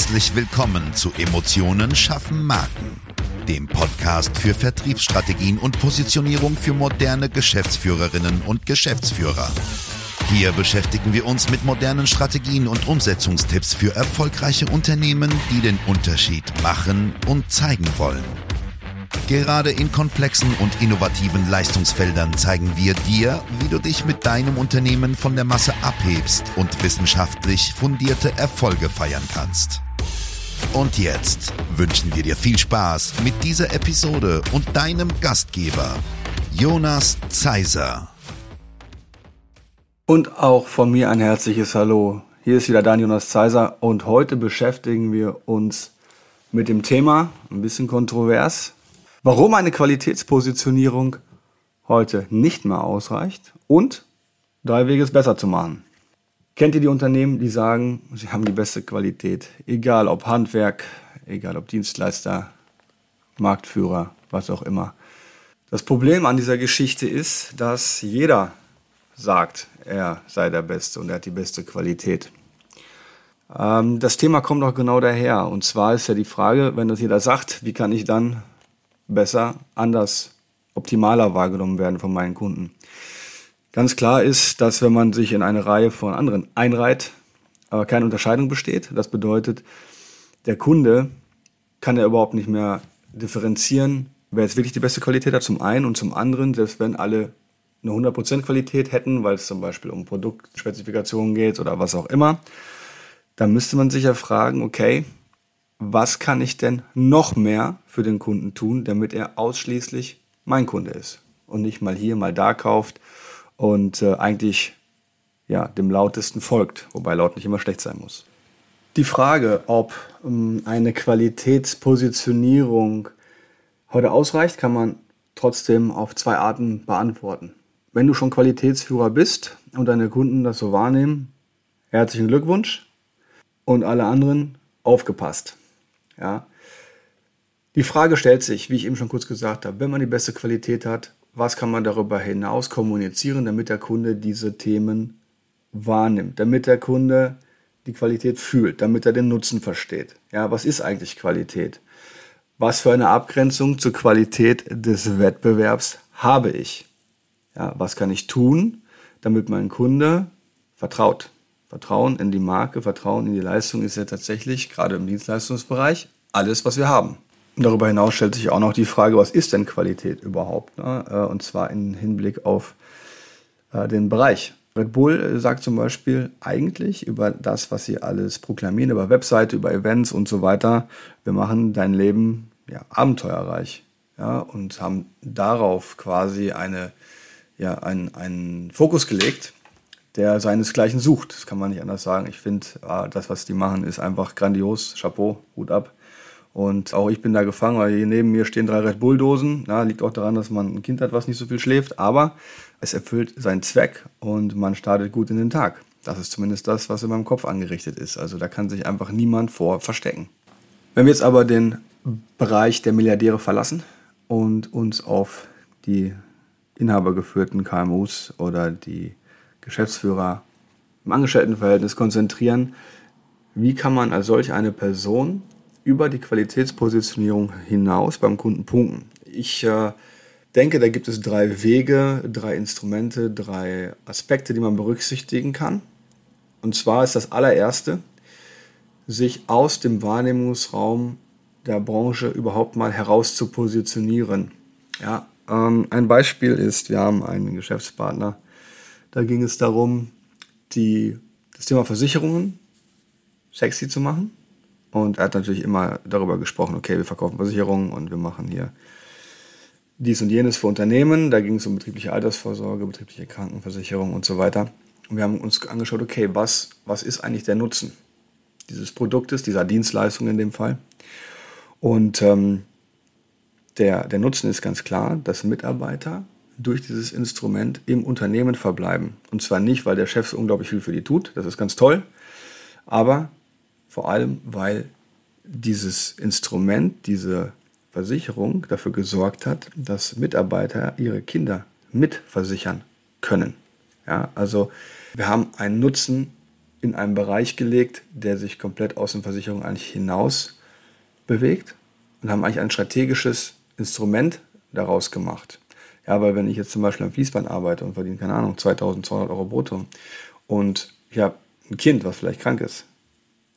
Herzlich willkommen zu Emotionen schaffen Marken, dem Podcast für Vertriebsstrategien und Positionierung für moderne Geschäftsführerinnen und Geschäftsführer. Hier beschäftigen wir uns mit modernen Strategien und Umsetzungstipps für erfolgreiche Unternehmen, die den Unterschied machen und zeigen wollen. Gerade in komplexen und innovativen Leistungsfeldern zeigen wir dir, wie du dich mit deinem Unternehmen von der Masse abhebst und wissenschaftlich fundierte Erfolge feiern kannst. Und jetzt wünschen wir dir viel Spaß mit dieser Episode und deinem Gastgeber, Jonas Zeiser. Und auch von mir ein herzliches Hallo. Hier ist wieder Dan Jonas Zeiser und heute beschäftigen wir uns mit dem Thema, ein bisschen kontrovers, warum eine Qualitätspositionierung heute nicht mehr ausreicht und drei Wege es besser zu machen. Kennt ihr die Unternehmen, die sagen, sie haben die beste Qualität, egal ob Handwerk, egal ob Dienstleister, Marktführer, was auch immer. Das Problem an dieser Geschichte ist, dass jeder sagt, er sei der Beste und er hat die beste Qualität. Ähm, das Thema kommt auch genau daher. Und zwar ist ja die Frage, wenn das jeder sagt, wie kann ich dann besser, anders, optimaler wahrgenommen werden von meinen Kunden. Ganz klar ist, dass wenn man sich in eine Reihe von anderen einreiht, aber keine Unterscheidung besteht, das bedeutet, der Kunde kann ja überhaupt nicht mehr differenzieren, wer jetzt wirklich die beste Qualität hat, zum einen und zum anderen, selbst wenn alle eine 100% Qualität hätten, weil es zum Beispiel um Produktspezifikationen geht oder was auch immer, dann müsste man sich ja fragen, okay, was kann ich denn noch mehr für den Kunden tun, damit er ausschließlich mein Kunde ist und nicht mal hier, mal da kauft und äh, eigentlich ja, dem lautesten folgt, wobei laut nicht immer schlecht sein muss. Die Frage, ob ähm, eine Qualitätspositionierung heute ausreicht, kann man trotzdem auf zwei Arten beantworten. Wenn du schon Qualitätsführer bist und deine Kunden das so wahrnehmen, herzlichen Glückwunsch und alle anderen aufgepasst. Ja. Die Frage stellt sich, wie ich eben schon kurz gesagt habe, wenn man die beste Qualität hat, was kann man darüber hinaus kommunizieren, damit der Kunde diese Themen wahrnimmt, damit der Kunde die Qualität fühlt, damit er den Nutzen versteht. Ja, was ist eigentlich Qualität? Was für eine Abgrenzung zur Qualität des Wettbewerbs habe ich? Ja, was kann ich tun, damit mein Kunde vertraut? Vertrauen in die Marke, Vertrauen in die Leistung ist ja tatsächlich, gerade im Dienstleistungsbereich, alles, was wir haben. Darüber hinaus stellt sich auch noch die Frage, was ist denn Qualität überhaupt? Ne? Äh, und zwar im Hinblick auf äh, den Bereich. Red Bull äh, sagt zum Beispiel eigentlich über das, was sie alles proklamieren, über Webseite, über Events und so weiter, wir machen dein Leben ja, abenteuerreich. Ja, und haben darauf quasi eine, ja, einen, einen Fokus gelegt, der seinesgleichen sucht. Das kann man nicht anders sagen. Ich finde, das, was die machen, ist einfach grandios. Chapeau, Hut ab. Und auch ich bin da gefangen, weil hier neben mir stehen drei Red Bull-Dosen. Ja, liegt auch daran, dass man ein Kind hat, was nicht so viel schläft. Aber es erfüllt seinen Zweck und man startet gut in den Tag. Das ist zumindest das, was in meinem Kopf angerichtet ist. Also da kann sich einfach niemand vor verstecken. Wenn wir jetzt aber den Bereich der Milliardäre verlassen und uns auf die inhabergeführten KMUs oder die Geschäftsführer im Angestelltenverhältnis konzentrieren. Wie kann man als solch eine Person über die Qualitätspositionierung hinaus beim Kunden punkten? Ich äh, denke, da gibt es drei Wege, drei Instrumente, drei Aspekte, die man berücksichtigen kann. Und zwar ist das allererste, sich aus dem Wahrnehmungsraum der Branche überhaupt mal heraus zu positionieren. Ja, ähm, ein Beispiel ist, wir haben einen Geschäftspartner, da ging es darum, die, das Thema Versicherungen sexy zu machen. Und er hat natürlich immer darüber gesprochen, okay, wir verkaufen Versicherungen und wir machen hier dies und jenes für Unternehmen. Da ging es um betriebliche Altersvorsorge, betriebliche Krankenversicherung und so weiter. Und wir haben uns angeschaut, okay, was, was ist eigentlich der Nutzen dieses Produktes, dieser Dienstleistung in dem Fall? Und ähm, der, der Nutzen ist ganz klar, dass Mitarbeiter durch dieses Instrument im Unternehmen verbleiben. Und zwar nicht, weil der Chef so unglaublich viel für die tut, das ist ganz toll, aber vor allem, weil dieses Instrument, diese Versicherung dafür gesorgt hat, dass Mitarbeiter ihre Kinder mitversichern können. Ja, also wir haben einen Nutzen in einen Bereich gelegt, der sich komplett aus den Versicherungen eigentlich hinaus bewegt und haben eigentlich ein strategisches Instrument daraus gemacht. Ja, weil wenn ich jetzt zum Beispiel am Fließband arbeite und verdiene, keine Ahnung, 2200 Euro brutto und ich habe ein Kind, was vielleicht krank ist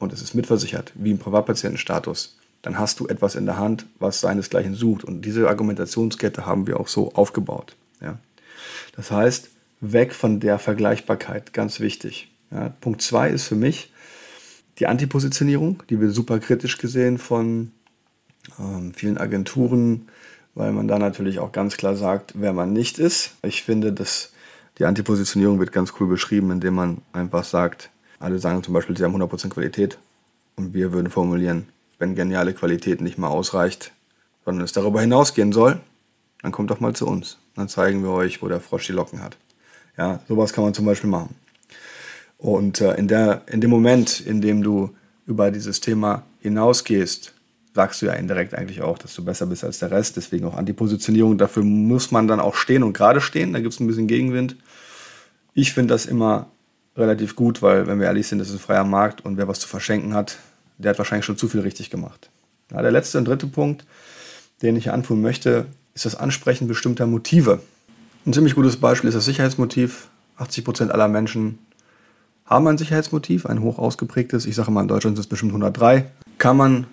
und es ist mitversichert, wie im Privatpatientenstatus, dann hast du etwas in der Hand, was seinesgleichen sucht. Und diese Argumentationskette haben wir auch so aufgebaut. Ja. Das heißt, weg von der Vergleichbarkeit, ganz wichtig. Ja. Punkt zwei ist für mich die Antipositionierung, die wird super kritisch gesehen von ähm, vielen Agenturen, weil man da natürlich auch ganz klar sagt, wer man nicht ist. Ich finde, dass die Antipositionierung wird ganz cool beschrieben, indem man einfach sagt, alle sagen zum Beispiel, sie haben 100% Qualität und wir würden formulieren, wenn geniale Qualität nicht mal ausreicht, sondern es darüber hinausgehen soll, dann kommt doch mal zu uns. Dann zeigen wir euch, wo der Frosch die Locken hat. Ja, sowas kann man zum Beispiel machen. Und äh, in, der, in dem Moment, in dem du über dieses Thema hinausgehst, sagst du ja indirekt eigentlich auch, dass du besser bist als der Rest. Deswegen auch Antipositionierung. Dafür muss man dann auch stehen und gerade stehen. Da gibt es ein bisschen Gegenwind. Ich finde das immer relativ gut, weil, wenn wir ehrlich sind, das ist ein freier Markt und wer was zu verschenken hat, der hat wahrscheinlich schon zu viel richtig gemacht. Ja, der letzte und dritte Punkt, den ich anführen möchte, ist das Ansprechen bestimmter Motive. Ein ziemlich gutes Beispiel ist das Sicherheitsmotiv. 80 Prozent aller Menschen haben ein Sicherheitsmotiv, ein hoch ausgeprägtes. Ich sage mal, in Deutschland sind es bestimmt 103. Kann man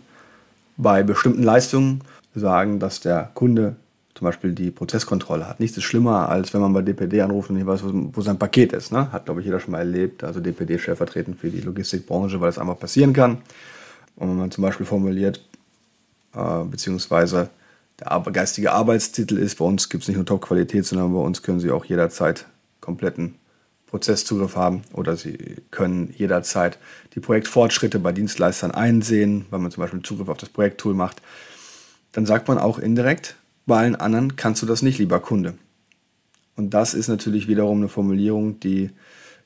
bei bestimmten Leistungen sagen, dass der Kunde zum Beispiel die Prozesskontrolle hat. Nichts ist schlimmer, als wenn man bei DPD anruft und nicht weiß, wo sein Paket ist. Ne? Hat, glaube ich, jeder schon mal erlebt. Also DPD stellvertretend für die Logistikbranche, weil es einfach passieren kann. Und wenn man zum Beispiel formuliert, äh, beziehungsweise der geistige Arbeitstitel ist, bei uns gibt es nicht nur Top-Qualität, sondern bei uns können Sie auch jederzeit kompletten Prozesszugriff haben oder Sie können jederzeit die Projektfortschritte bei Dienstleistern einsehen, weil man zum Beispiel Zugriff auf das Projekttool macht. Dann sagt man auch indirekt, bei allen anderen kannst du das nicht, lieber Kunde. Und das ist natürlich wiederum eine Formulierung, die,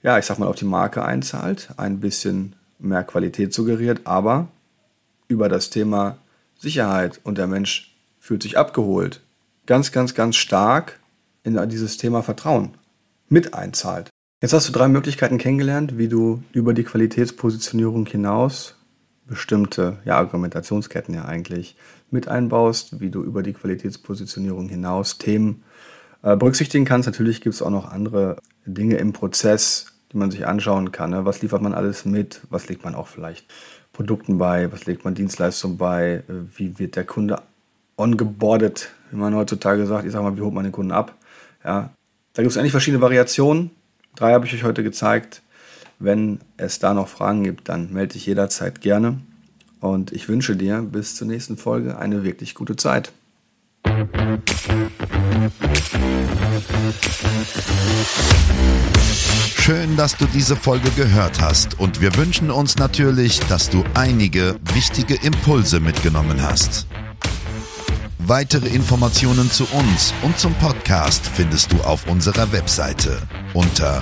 ja, ich sag mal, auf die Marke einzahlt, ein bisschen mehr Qualität suggeriert, aber über das Thema Sicherheit und der Mensch fühlt sich abgeholt, ganz, ganz, ganz stark in dieses Thema Vertrauen mit einzahlt. Jetzt hast du drei Möglichkeiten kennengelernt, wie du über die Qualitätspositionierung hinaus bestimmte ja, Argumentationsketten ja eigentlich mit einbaust, wie du über die Qualitätspositionierung hinaus Themen äh, berücksichtigen kannst. Natürlich gibt es auch noch andere Dinge im Prozess, die man sich anschauen kann. Ne? Was liefert man alles mit? Was legt man auch vielleicht Produkten bei? Was legt man Dienstleistungen bei? Äh, wie wird der Kunde ongeboardet, wie man heutzutage sagt? Ich sage mal, wie holt man den Kunden ab? Ja, da gibt es eigentlich verschiedene Variationen. Drei habe ich euch heute gezeigt. Wenn es da noch Fragen gibt, dann melde dich jederzeit gerne. Und ich wünsche dir bis zur nächsten Folge eine wirklich gute Zeit. Schön, dass du diese Folge gehört hast und wir wünschen uns natürlich, dass du einige wichtige Impulse mitgenommen hast. Weitere Informationen zu uns und zum Podcast findest du auf unserer Webseite unter